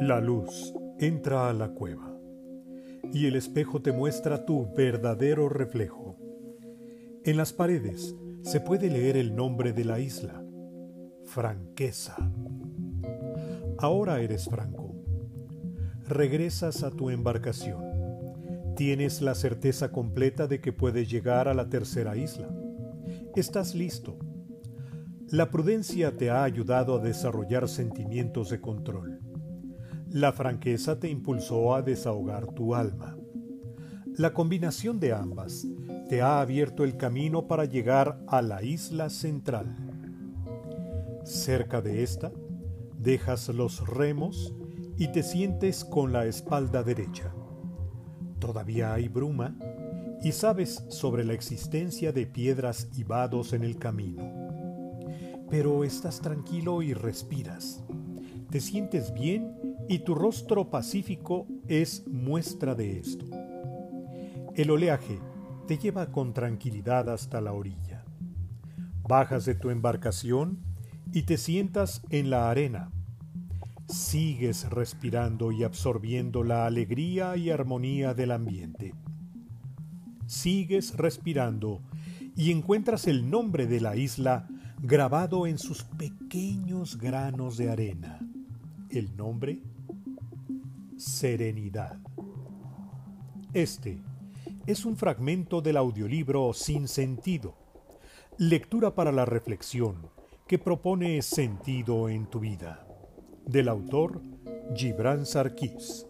La luz entra a la cueva y el espejo te muestra tu verdadero reflejo. En las paredes se puede leer el nombre de la isla, franqueza. Ahora eres franco. Regresas a tu embarcación. Tienes la certeza completa de que puedes llegar a la tercera isla. Estás listo. La prudencia te ha ayudado a desarrollar sentimientos de control. La franqueza te impulsó a desahogar tu alma. La combinación de ambas te ha abierto el camino para llegar a la isla central. Cerca de esta, dejas los remos y te sientes con la espalda derecha. Todavía hay bruma y sabes sobre la existencia de piedras y vados en el camino. Pero estás tranquilo y respiras. Te sientes bien y tu rostro pacífico es muestra de esto. El oleaje te lleva con tranquilidad hasta la orilla. Bajas de tu embarcación y te sientas en la arena. Sigues respirando y absorbiendo la alegría y armonía del ambiente. Sigues respirando y encuentras el nombre de la isla grabado en sus pequeños granos de arena. El nombre Serenidad. Este es un fragmento del audiolibro Sin Sentido, lectura para la reflexión que propone sentido en tu vida, del autor Gibran Sarkis.